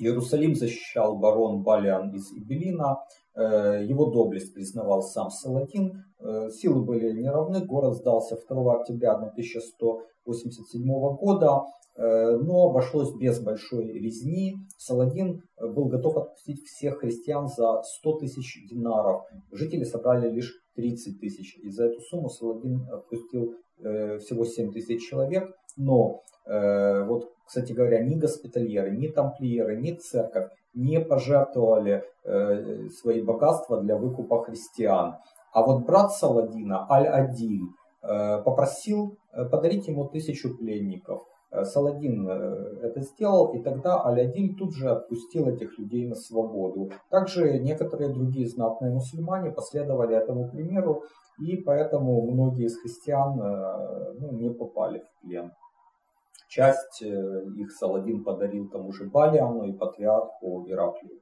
Иерусалим защищал барон Балиан из Ibelina, э, его доблесть признавал сам Саладин, э, силы были неравны, город сдался 2 октября 1187 года, э, но обошлось без большой резни. Саладин был готов отпустить всех христиан за 100 тысяч динаров. Жители собрали лишь 30 тысяч. И за эту сумму Саладин отпустил всего 7 тысяч человек. Но вот кстати говоря, ни госпитальеры, ни тамплиеры, ни церковь не пожертвовали э, свои богатства для выкупа христиан. А вот брат Саладина, Аль-Адиль, э, попросил э, подарить ему тысячу пленников. Э, Саладин э, это сделал, и тогда Аль-Адиль тут же отпустил этих людей на свободу. Также некоторые другие знатные мусульмане последовали этому примеру, и поэтому многие из христиан э, ну, не попали в плен. Часть их Саладин подарил тому же Балиану и патриарху Ираклию.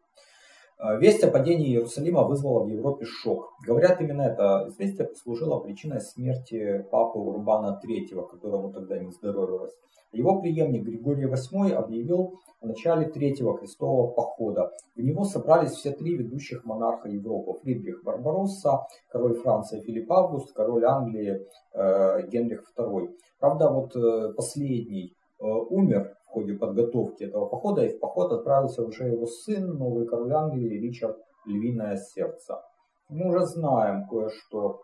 Э, весть о падении Иерусалима вызвала в Европе шок. Говорят, именно это известие послужило причиной смерти папы Урбана III, которому тогда не здоровилось. Его преемник Григорий VIII объявил о начале Третьего крестового похода. В него собрались все три ведущих монарха Европы. Фридрих Барбаросса, король Франции Филипп Август, король Англии э, Генрих II. Правда, вот э, последний умер в ходе подготовки этого похода, и в поход отправился уже его сын, новый король Англии Ричард Львиное Сердце. Мы уже знаем кое-что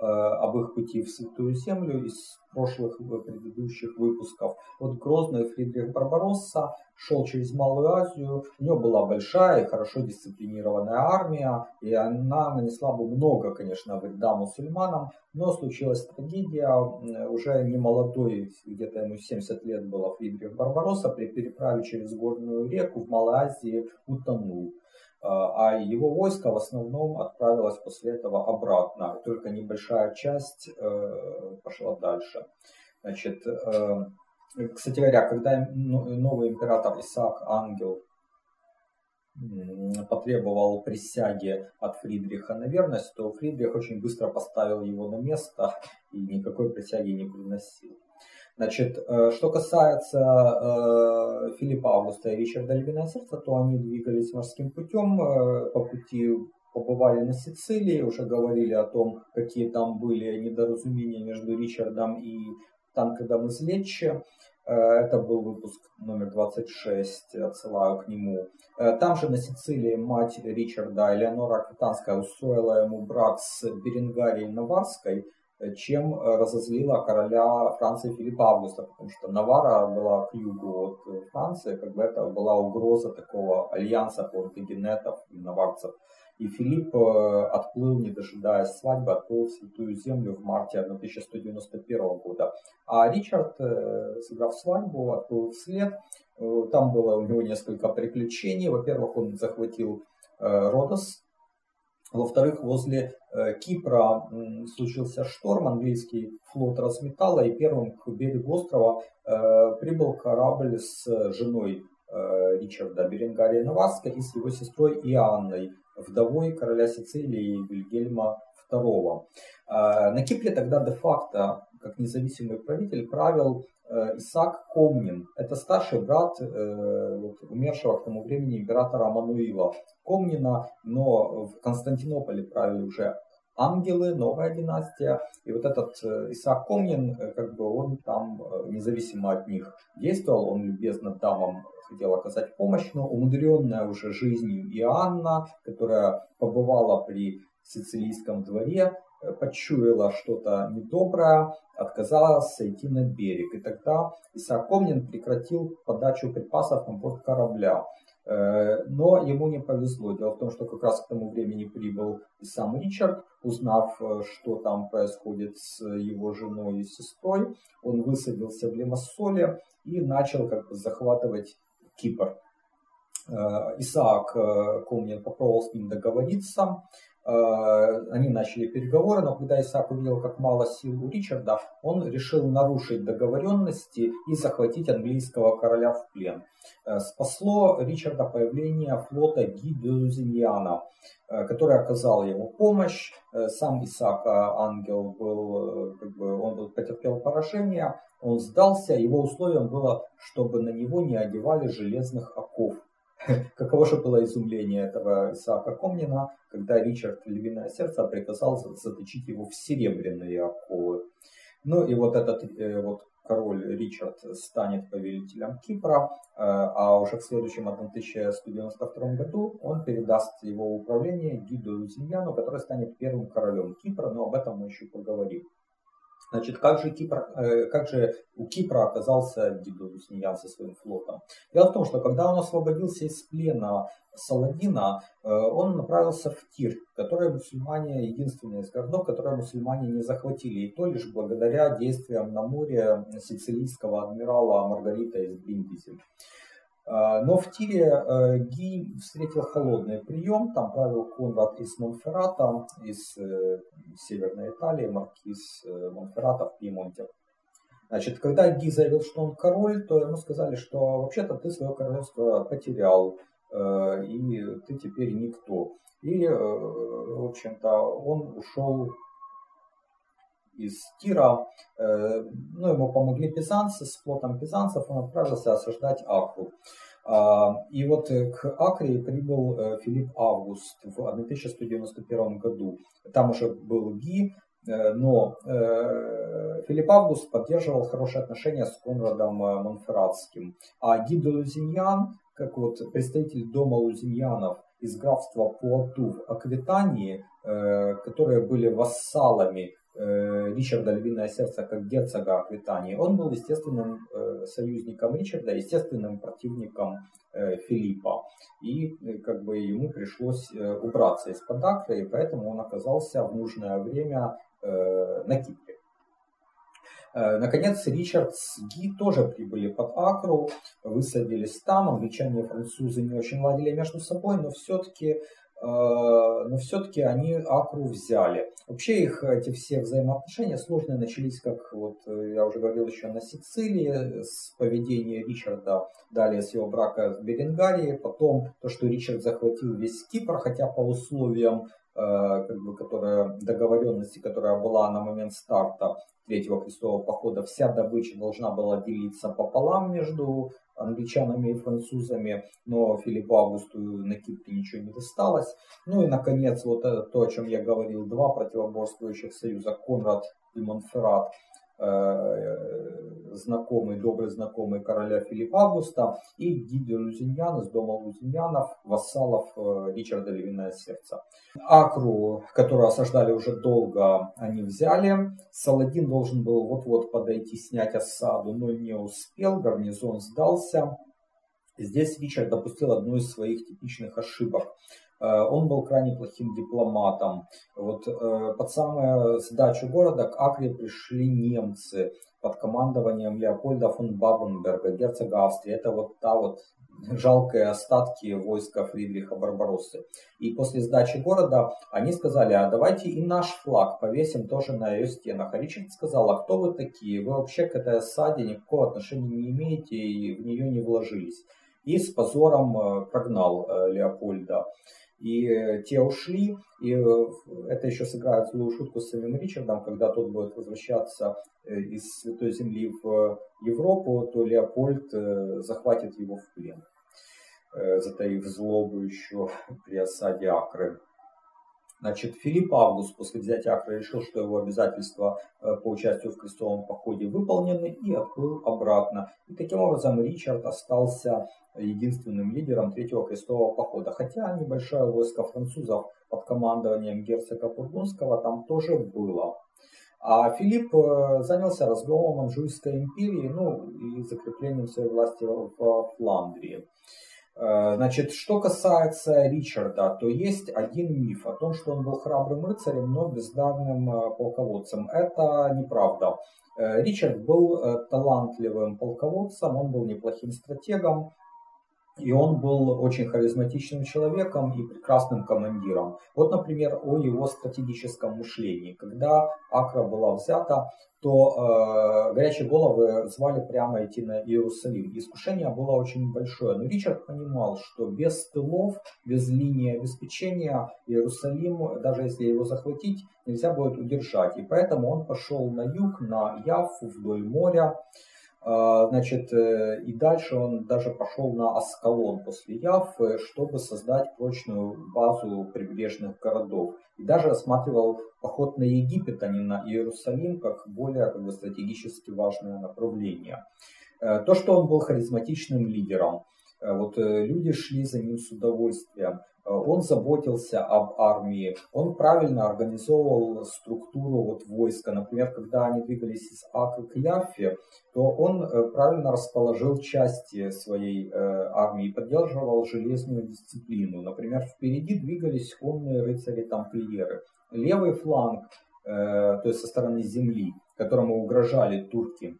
об их пути в Святую Землю из прошлых предыдущих выпусков. Вот Грозный Фридрих Барбаросса шел через Малую Азию, у него была большая и хорошо дисциплинированная армия, и она нанесла бы много, конечно, вреда мусульманам, но случилась трагедия, уже не молодой, где-то ему 70 лет было Фридрих Барбаросса, при переправе через горную реку в Малой Азии утонул. А, а его войско в основном отправилось после этого обратно, только небольшая часть э, пошла дальше. Значит, э, кстати говоря, когда новый император Исаак Ангел потребовал присяги от Фридриха на верность, то Фридрих очень быстро поставил его на место и никакой присяги не приносил. Значит, э, что касается э, Филиппа Августа и Ричарда Львиное Сердце, то они двигались морским путем, э, по пути побывали на Сицилии, уже говорили о том, какие там были недоразумения между Ричардом и танкодом из Леччи. Это был выпуск номер 26, отсылаю к нему. Там же на Сицилии мать Ричарда, Элеонора Аквитанская, устроила ему брак с Беренгарией Наварской, чем разозлила короля Франции Филиппа Августа, потому что Навара была к югу от Франции, как бы это была угроза такого альянса плантагенетов и наварцев. И Филипп э, отплыл, не дожидаясь свадьбы, отплыл в Святую Землю в марте 1191 года. А Ричард, э, сыграв свадьбу, отплыл вслед. Э, там было у него несколько приключений. Во-первых, он захватил Родос, во-вторых, возле э, Кипра случился шторм, английский флот разметало, и первым к берегу острова э, прибыл корабль с женой э, Ричарда Беренгария Наварска и с его сестрой Иоанной, вдовой короля Сицилии Вильгельма II. На Кипре тогда де-факто, как независимый правитель, правил Исаак Комнин. Это старший брат э, вот, умершего к тому времени императора Мануила Комнина, но в Константинополе правили уже ангелы, новая династия. И вот этот э, Исаак Комнин, как бы он там независимо от них действовал, он любезно дамам хотел оказать помощь, но умудренная уже жизнью Иоанна, которая побывала при сицилийском дворе, почуяла что-то недоброе, отказалась сойти на берег. И тогда Исаак Комнин прекратил подачу припасов на борт корабля. Э, но ему не повезло. Дело в том, что как раз к тому времени прибыл и сам Ричард, узнав, э, что там происходит с его женой и сестрой, он высадился в Лимассоле и начал как бы захватывать Кипр. Э, Исаак Комнин попробовал с ним договориться, Э, они начали переговоры, но когда Исаак увидел, как мало сил у Ричарда, он решил нарушить договоренности и захватить английского короля в плен. Э, спасло Ричарда появление флота Ги де э, который оказал ему помощь. Сам Исаак Ангел был, как бы, он потерпел поражение, он сдался, его условием было, чтобы на него не одевали железных оков. Каково же было изумление этого Исаака Комнина, когда Ричард Львиное Сердце приказал заточить его в серебряные оковы. Ну и вот этот э, вот король Ричард станет повелителем Кипра, э, а уже в следующем 1192 году он передаст его управление Гиду Лузиньяну, который станет первым королем Кипра, но об этом мы еще поговорим. Значит, как же, Кипр, э, как же у Кипра оказался Дидулуснян со своим флотом? Дело в том, что когда он освободился из плена Саладина, э, он направился в Тир, который мусульмане, единственный из городов, который мусульмане не захватили, и то лишь благодаря действиям на море сицилийского адмирала Маргарита из Бриндизи. А, но в Тире э, Ги встретил холодный прием, там правил Конрад из Монферрата, из э, Северной Италии, маркиз э, Монферрата в Пьемонте. Значит, когда Ги заявил, что он король, то ему сказали, что вообще-то ты свое королевство потерял, и ты теперь никто. И, в общем-то, он ушел из Тира, э, ну, ему помогли пизанцы, с флотом пизанцев он отправился осаждать Акру. А, и вот э, к Акре прибыл э, Филипп Август в 1191 году. Там уже был Ги, но Филипп Август поддерживал хорошие отношения с Конрадом Монферратским, а Гидо Лузиньян, как вот представитель дома Лузиньянов из графства Пуату в Аквитании, которые были вассалами Ричарда Львиное Сердце как герцога Аквитании, он был естественным э, союзником Ричарда, естественным противником э, Филиппа. И как бы ему пришлось убраться из-под Акры, и поэтому он оказался в нужное время на Кипре. Наконец, Ричард с Ги тоже прибыли под Акру, высадились там. Англичане и французы не очень ладили между собой, но все-таки Э, но все-таки они Акру взяли. Вообще их эти все взаимоотношения сложные начались, как вот э, я уже говорил еще на Сицилии, с поведения Ричарда, далее с его брака с Беренгарией, потом то, что Ричард захватил весь Кипр, хотя по условиям э, как бы, которая, договоренности, которая была на момент старта Третьего крестового похода, вся добыча должна была делиться пополам между англичанами и французами, но Филиппу Августу на Кипре ничего не досталось. Ну и, наконец, вот то, о чем я говорил, два противоборствующих союза, Конрад и Монферрат, Э, знакомый, добрый знакомый короля Филиппа Августа и Гиди Лузиньян из дома Лузиньянов, вассалов э, Ричарда Львиное Сердце. Акру, которую осаждали уже долго, они взяли. Саладин должен был вот-вот подойти, снять осаду, но не успел, гарнизон сдался. Здесь Ричард допустил одну из своих типичных ошибок. Э, он был крайне плохим дипломатом. Вот э, под самую сдачу города к Акре пришли немцы под командованием Леопольда фон Бабенберга, герцога Австрии. Это вот та вот жалкие остатки войска Фридриха Барбароссы. И после сдачи города они сказали, а давайте и наш флаг повесим тоже на ее стенах. А Ричард сказал, а кто вы такие? Вы вообще к этой осаде никакого отношения не имеете и в нее не вложились. И с позором э, прогнал Леопольда. И э, те ушли, и э, это еще сыграет злую шутку с самим Ричардом, когда тот будет возвращаться э, из Святой Земли в Европу, то Леопольд захватит его в плен, затаив злобу еще при осаде Акры. Значит, Филипп Август после взятия Акры решил, что его обязательства по участию в крестовом походе выполнены и отплыл обратно. И таким образом Ричард остался единственным лидером Третьего крестового похода. Хотя небольшое войско французов под командованием герцога Бургундского там тоже было. А Филипп э, занялся разгромом Манжуйской империи ну, и закреплением своей власти в Фландрии. Э, значит, что касается Ричарда, то есть один миф о том, что он был храбрым рыцарем, но бездарным э, полководцем. Это неправда. Ричард был талантливым полководцем, он был неплохим стратегом, и он был очень харизматичным человеком и прекрасным командиром. Вот, например, о его стратегическом мышлении. Когда Акра была взята, то э, горячие головы звали прямо идти на Иерусалим. Искушение было очень большое. Но Ричард понимал, что без тылов, без линии обеспечения Иерусалим, даже если его захватить, нельзя будет удержать. И поэтому он пошел на юг, на Яфу, вдоль моря. А, значит, э, и дальше он даже пошел на Аскалон после Яффы, чтобы создать прочную базу прибрежных городов. И даже рассматривал поход на Египет, а не на Иерусалим, как более как бы, стратегически важное направление. Э, то, что он был харизматичным лидером, э, вот люди шли за ним с удовольствием. Э, он заботился об армии, он правильно организовывал структуру вот войска. Например, когда они двигались из Акры к Яффе, то он э, правильно расположил части своей э, армии, поддерживал железную дисциплину. Например, впереди двигались конные рыцари-тамплиеры. Левый фланг, то есть со стороны земли, которому угрожали турки,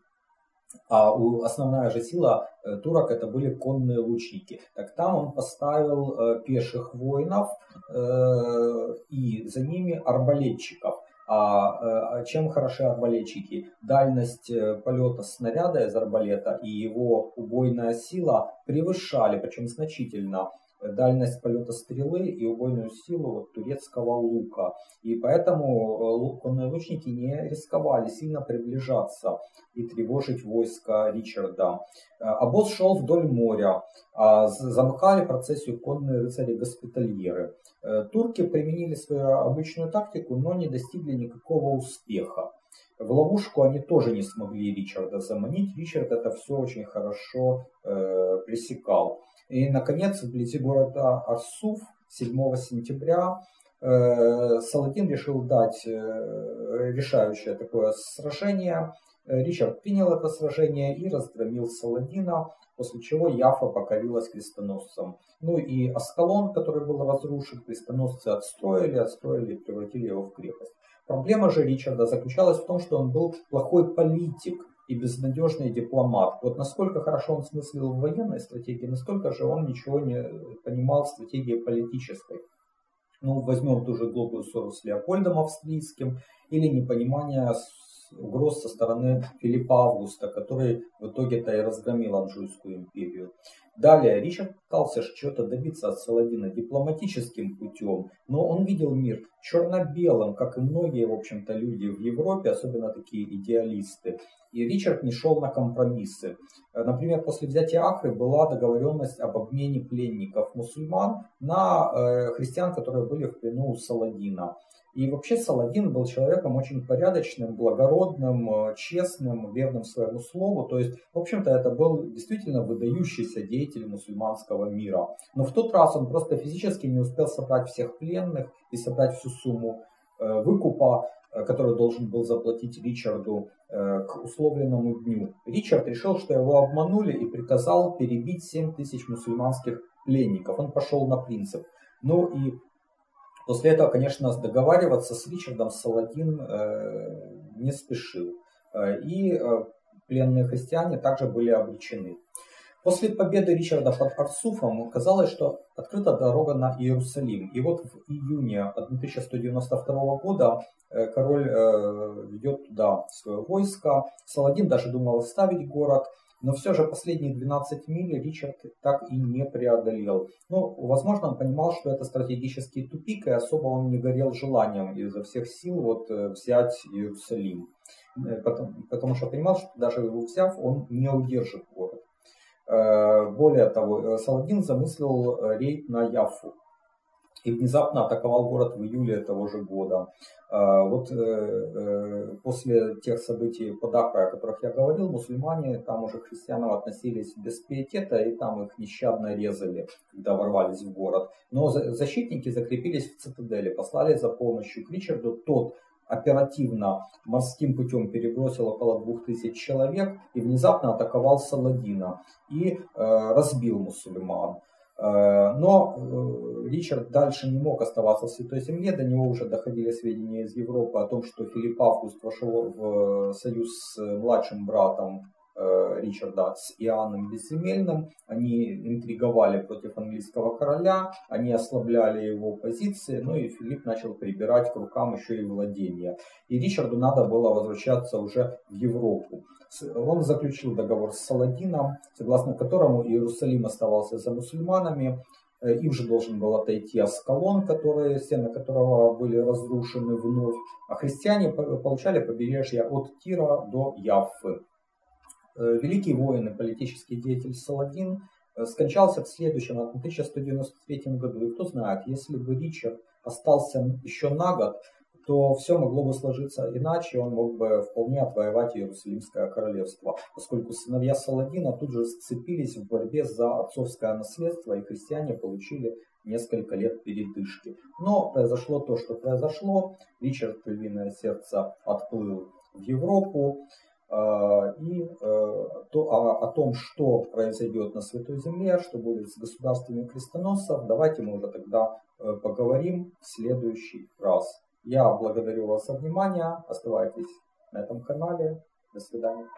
а основная же сила э, турок это были конные лучники. Так там он поставил э, пеших воинов э, и за ними арбалетчиков. А чем хороши арбалетчики? Дальность полета снаряда из арбалета и его убойная сила превышали, причем значительно, дальность полета стрелы и убойную силу турецкого лука. И поэтому конные лучники не рисковали сильно приближаться и тревожить войска Ричарда. Обоз шел вдоль моря, а замыкали процессию конные рыцари-госпитальеры. Турки применили свою обычную тактику, но не достигли никакого успеха. В ловушку они тоже не смогли Ричарда заманить. Ричард это все очень хорошо э, пресекал. И, наконец, вблизи города Арсуф 7 сентября э, Саладин решил дать э, решающее такое сражение. Ричард принял это сражение и разгромил Саладина, после чего Яфа покорилась крестоносцам. Ну и Аскалон, который был разрушен, крестоносцы отстроили, отстроили и превратили его в крепость. Проблема же Ричарда заключалась в том, что он был плохой политик и безнадежный дипломат. Вот насколько хорошо он смыслил в военной стратегии, настолько же он ничего не понимал в стратегии политической. Ну, возьмем ту же глупую ссору с Леопольдом Австрийским или непонимание угроз со стороны Филиппа Августа, который в итоге-то и разгромил Анжуйскую империю. Далее Ричард пытался чего-то добиться от Саладина дипломатическим путем, но он видел мир черно-белым, как и многие, в общем-то, люди в Европе, особенно такие идеалисты. И Ричард не шел на компромиссы. Например, после взятия Акры была договоренность об обмене пленников мусульман на э, христиан, которые были в плену у Саладина. И вообще Саладин был человеком очень порядочным, благородным, э, честным, верным своему слову. То есть, в общем-то, это был действительно выдающийся деятель мусульманского мира. Но в тот раз он просто физически не успел собрать всех пленных и собрать всю сумму э, выкупа, э, который должен был заплатить Ричарду к условленному дню. Ричард решил, что его обманули и приказал перебить 7 тысяч мусульманских пленников. Он пошел на принцип. Ну и После этого, конечно, договариваться с Ричардом Саладин э, не спешил. Э, и э, пленные христиане также были обречены. После победы Ричарда под Арсуфом казалось, что открыта дорога на Иерусалим. И вот в июне 1192 года король ведет туда свое войско. Саладин даже думал оставить город – но все же последние 12 миль Ричард так и не преодолел. Ну, возможно, он понимал, что это стратегический тупик, и особо он не горел желанием изо всех сил вот, э, взять Иерусалим. Э, потому, потому что понимал, что даже его взяв, он не удержит город. Э, более того, Саладин замыслил рейд на Яфу и внезапно атаковал город в июле того же года. А, вот э, э, после тех событий под Акрой, о которых я говорил, мусульмане там уже к христианам относились без пиетета, и там их нещадно резали, когда ворвались в город. Но защитники закрепились в цитадели, послали за помощью к Ричарду. Тот оперативно морским путем перебросил около двух тысяч человек и внезапно атаковал Саладина и э, разбил мусульман. Э, но э, Ричард дальше не мог оставаться в Святой Земле, до него уже доходили сведения из Европы о том, что Филипп Август вошел в союз с младшим братом Э, Ричарда с Иоанном Безземельным. Они интриговали против английского короля, они ослабляли его позиции, ну и Филипп начал прибирать к рукам еще и владения. И Ричарду надо было возвращаться уже в Европу. Он заключил договор с Саладином, согласно которому Иерусалим оставался за мусульманами, э, им же должен был отойти Аскалон, которые, стены которого были разрушены вновь, а христиане получали побережье от Тира до Яффы. Э, великий воин и политический деятель Саладин э, скончался в следующем, 1193 году. И кто знает, если бы Ричард остался еще на год, то все могло бы сложиться иначе, он мог бы вполне отвоевать Иерусалимское королевство, поскольку сыновья Саладина тут же сцепились в борьбе за отцовское наследство, и христиане получили несколько лет передышки. Но произошло то, что произошло. Ричард Львиное Сердце отплыл в Европу. А, и э, то, о, о том, что произойдет на Святой Земле, что будет с государствами крестоносцев, давайте мы уже тогда э, поговорим в следующий раз. Я благодарю вас за внимание. Оставайтесь на этом канале. До свидания.